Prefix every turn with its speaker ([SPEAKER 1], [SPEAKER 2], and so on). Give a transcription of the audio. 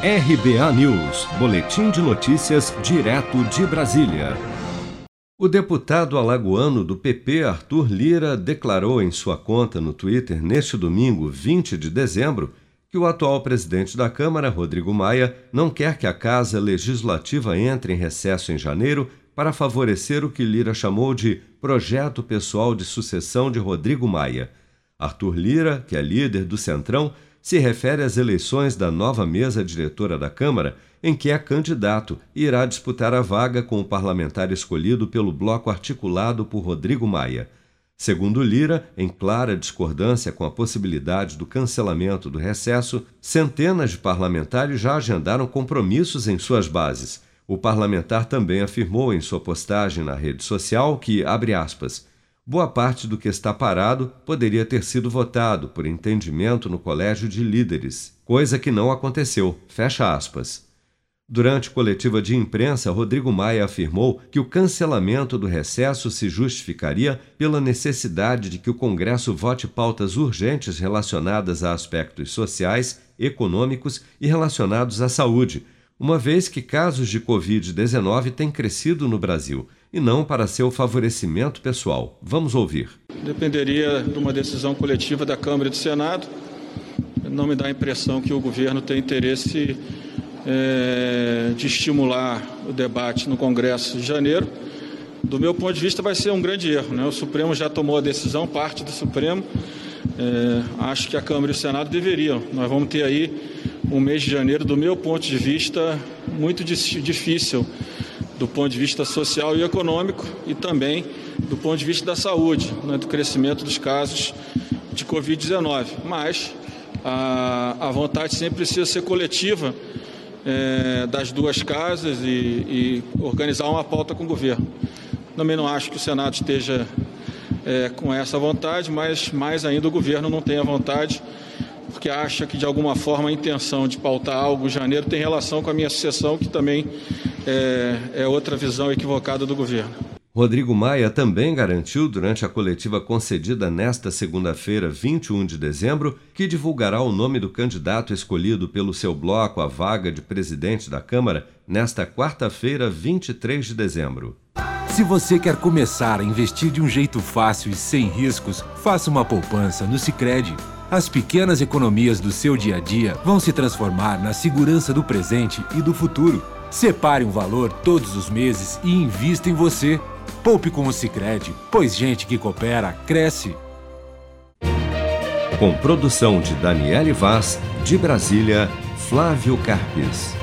[SPEAKER 1] RBA News, Boletim de Notícias, direto de Brasília. O deputado alagoano do PP, Arthur Lira, declarou em sua conta no Twitter neste domingo, 20 de dezembro, que o atual presidente da Câmara, Rodrigo Maia, não quer que a Casa Legislativa entre em recesso em janeiro para favorecer o que Lira chamou de projeto pessoal de sucessão de Rodrigo Maia. Arthur Lira, que é líder do Centrão, se refere às eleições da nova mesa diretora da Câmara, em que é candidato e irá disputar a vaga com o parlamentar escolhido pelo bloco articulado por Rodrigo Maia. Segundo Lira, em clara discordância com a possibilidade do cancelamento do recesso, centenas de parlamentares já agendaram compromissos em suas bases. O parlamentar também afirmou em sua postagem na rede social que, abre aspas, boa parte do que está parado poderia ter sido votado por entendimento no colégio de líderes, coisa que não aconteceu. Fecha aspas. Durante coletiva de imprensa, Rodrigo Maia afirmou que o cancelamento do recesso se justificaria pela necessidade de que o Congresso vote pautas urgentes relacionadas a aspectos sociais, econômicos e relacionados à saúde, uma vez que casos de Covid-19 têm crescido no Brasil e não para seu favorecimento pessoal. Vamos ouvir.
[SPEAKER 2] Dependeria de uma decisão coletiva da Câmara e do Senado. Não me dá a impressão que o governo tem interesse é, de estimular o debate no Congresso de janeiro. Do meu ponto de vista, vai ser um grande erro. Né? O Supremo já tomou a decisão, parte do Supremo. É, acho que a Câmara e o Senado deveriam. Nós vamos ter aí um mês de janeiro, do meu ponto de vista, muito difícil do ponto de vista social e econômico e também do ponto de vista da saúde, né, do crescimento dos casos de Covid-19. Mas a, a, vontade sempre precisa ser coletiva é, das duas casas e, e, organizar uma pauta com o governo. Também não acho que o Senado esteja é, com essa vontade, mas mais ainda o governo não tem a vontade porque acha que de alguma forma a intenção de pautar algo em janeiro tem relação com a minha sucessão, que também é, é outra visão equivocada do governo.
[SPEAKER 1] Rodrigo Maia também garantiu, durante a coletiva concedida nesta segunda-feira, 21 de dezembro, que divulgará o nome do candidato escolhido pelo seu bloco à vaga de presidente da Câmara nesta quarta-feira, 23 de dezembro.
[SPEAKER 3] Se você quer começar a investir de um jeito fácil e sem riscos, faça uma poupança no Sicredi. As pequenas economias do seu dia a dia vão se transformar na segurança do presente e do futuro. Separe um valor todos os meses e invista em você. Poupe com o Sicredi, pois gente que coopera cresce.
[SPEAKER 1] Com produção de Daniele Vaz, de Brasília, Flávio Carpes.